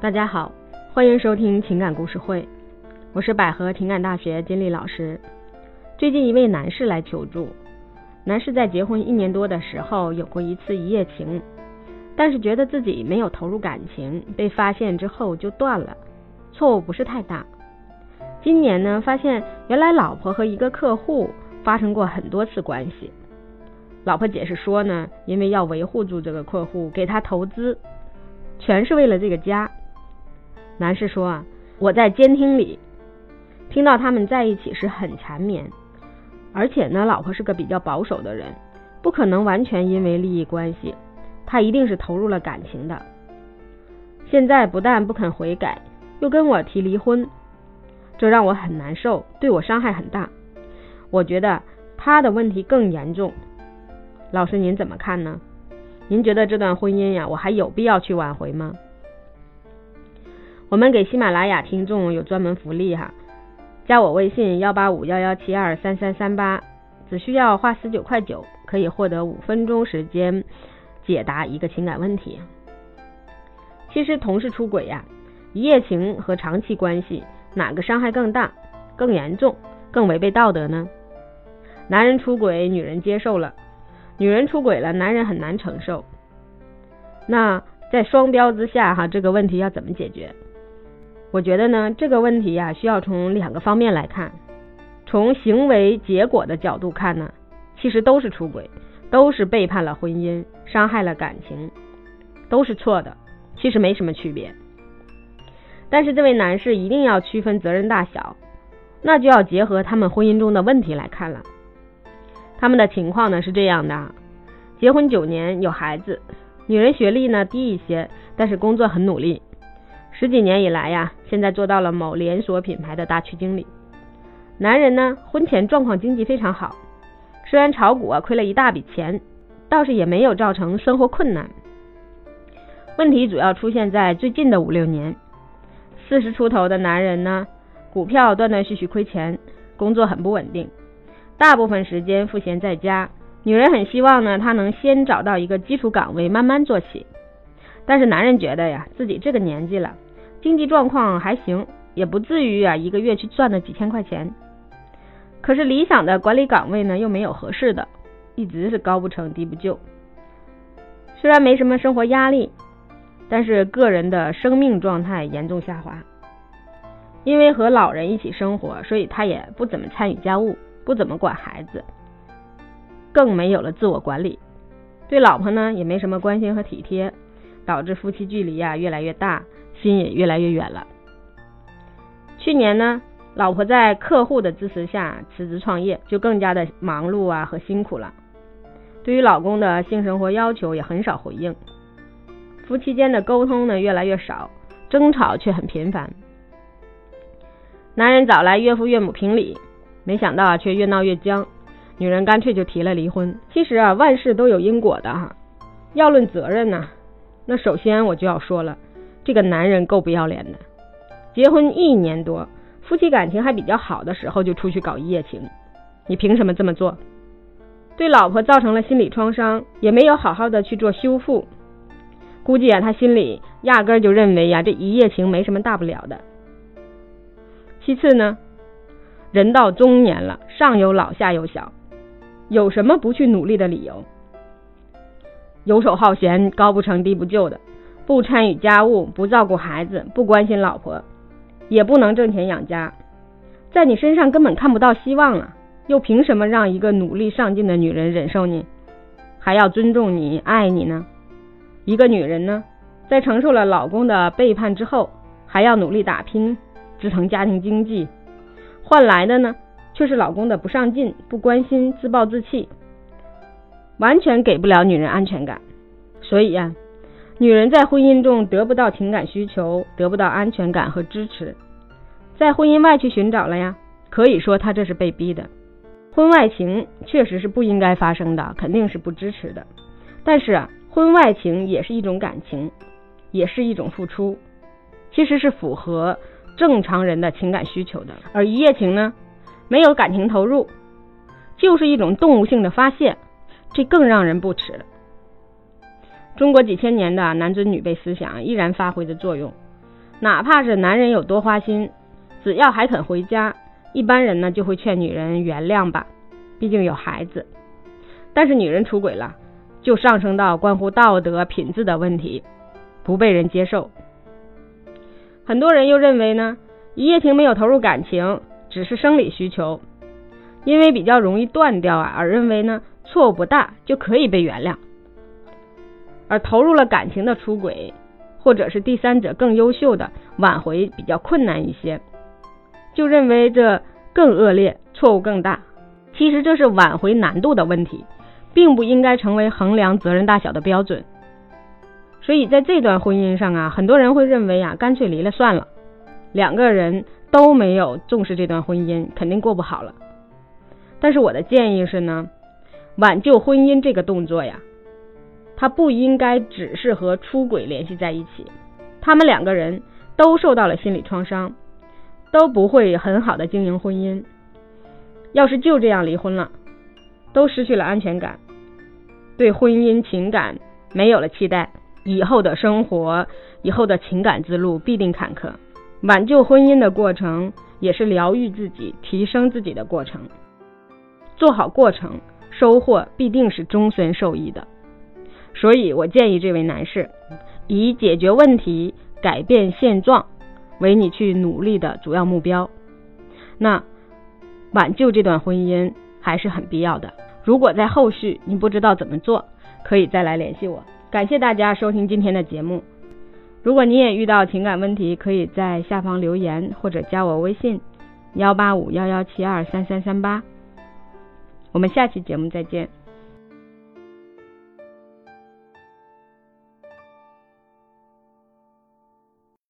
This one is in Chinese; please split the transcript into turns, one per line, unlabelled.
大家好，欢迎收听情感故事会，我是百合情感大学金丽老师。最近一位男士来求助，男士在结婚一年多的时候有过一次一夜情，但是觉得自己没有投入感情，被发现之后就断了，错误不是太大。今年呢，发现原来老婆和一个客户发生过很多次关系，老婆解释说呢，因为要维护住这个客户，给他投资，全是为了这个家。男士说啊，我在监听里听到他们在一起时很缠绵，而且呢，老婆是个比较保守的人，不可能完全因为利益关系，他一定是投入了感情的。现在不但不肯悔改，又跟我提离婚，这让我很难受，对我伤害很大。我觉得他的问题更严重。老师您怎么看呢？您觉得这段婚姻呀，我还有必要去挽回吗？我们给喜马拉雅听众有专门福利哈，加我微信幺八五幺幺七二三三三八，只需要花十九块九，可以获得五分钟时间解答一个情感问题。其实同事出轨呀，一夜情和长期关系哪个伤害更大、更严重、更违背道德呢？男人出轨，女人接受了；女人出轨了，男人很难承受。那在双标之下哈，这个问题要怎么解决？我觉得呢，这个问题呀，需要从两个方面来看。从行为结果的角度看呢，其实都是出轨，都是背叛了婚姻，伤害了感情，都是错的，其实没什么区别。但是这位男士一定要区分责任大小，那就要结合他们婚姻中的问题来看了。他们的情况呢是这样的：结婚九年，有孩子，女人学历呢低一些，但是工作很努力。十几年以来呀，现在做到了某连锁品牌的大区经理。男人呢，婚前状况经济非常好，虽然炒股啊亏了一大笔钱，倒是也没有造成生活困难。问题主要出现在最近的五六年。四十出头的男人呢，股票断断续续亏钱，工作很不稳定，大部分时间赋闲在家。女人很希望呢，他能先找到一个基础岗位，慢慢做起。但是男人觉得呀，自己这个年纪了。经济状况还行，也不至于啊一个月去赚那几千块钱。可是理想的管理岗位呢又没有合适的，一直是高不成低不就。虽然没什么生活压力，但是个人的生命状态严重下滑。因为和老人一起生活，所以他也不怎么参与家务，不怎么管孩子，更没有了自我管理。对老婆呢也没什么关心和体贴，导致夫妻距离呀越来越大。心也越来越远了。去年呢，老婆在客户的支持下辞职创业，就更加的忙碌啊和辛苦了。对于老公的性生活要求也很少回应，夫妻间的沟通呢越来越少，争吵却很频繁。男人找来岳父岳母评理，没想到啊却越闹越僵，女人干脆就提了离婚。其实啊万事都有因果的哈，要论责任呢，那首先我就要说了。这个男人够不要脸的，结婚一年多，夫妻感情还比较好的时候就出去搞一夜情，你凭什么这么做？对老婆造成了心理创伤，也没有好好的去做修复，估计啊他心里压根就认为呀这一夜情没什么大不了的。其次呢，人到中年了，上有老下有小，有什么不去努力的理由？游手好闲，高不成低不就的。不参与家务，不照顾孩子，不关心老婆，也不能挣钱养家，在你身上根本看不到希望了！又凭什么让一个努力上进的女人忍受你，还要尊重你、爱你呢？一个女人呢，在承受了老公的背叛之后，还要努力打拼，支撑家庭经济，换来的呢，却是老公的不上进、不关心、自暴自弃，完全给不了女人安全感。所以呀。女人在婚姻中得不到情感需求，得不到安全感和支持，在婚姻外去寻找了呀。可以说她这是被逼的。婚外情确实是不应该发生的，肯定是不支持的。但是，婚外情也是一种感情，也是一种付出，其实是符合正常人的情感需求的。而一夜情呢，没有感情投入，就是一种动物性的发泄，这更让人不齿。中国几千年的男尊女卑思想依然发挥着作用，哪怕是男人有多花心，只要还肯回家，一般人呢就会劝女人原谅吧，毕竟有孩子。但是女人出轨了，就上升到关乎道德品质的问题，不被人接受。很多人又认为呢，一夜情没有投入感情，只是生理需求，因为比较容易断掉啊，而认为呢错误不大就可以被原谅。而投入了感情的出轨，或者是第三者更优秀的挽回比较困难一些，就认为这更恶劣，错误更大。其实这是挽回难度的问题。并不应该成为衡量责任大小的标准，所以在这段婚姻上啊，很多人会认为啊，干脆离了算了，两个人都没有重视这段婚姻，肯定过不好了。但是我的建议是呢，挽救婚姻这个动作呀，他不应该只是和出轨联系在一起，他们两个人都受到了心理创伤，都不会很好的经营婚姻。要是就这样离婚了。都失去了安全感，对婚姻情感没有了期待，以后的生活、以后的情感之路必定坎坷。挽救婚姻的过程，也是疗愈自己、提升自己的过程。做好过程，收获必定是终身受益的。所以我建议这位男士，以解决问题、改变现状为你去努力的主要目标。那挽救这段婚姻还是很必要的。如果在后续你不知道怎么做，可以再来联系我。感谢大家收听今天的节目。如果你也遇到情感问题，可以在下方留言或者加我微信幺八五幺幺七二三三三八。我们下期节目再见。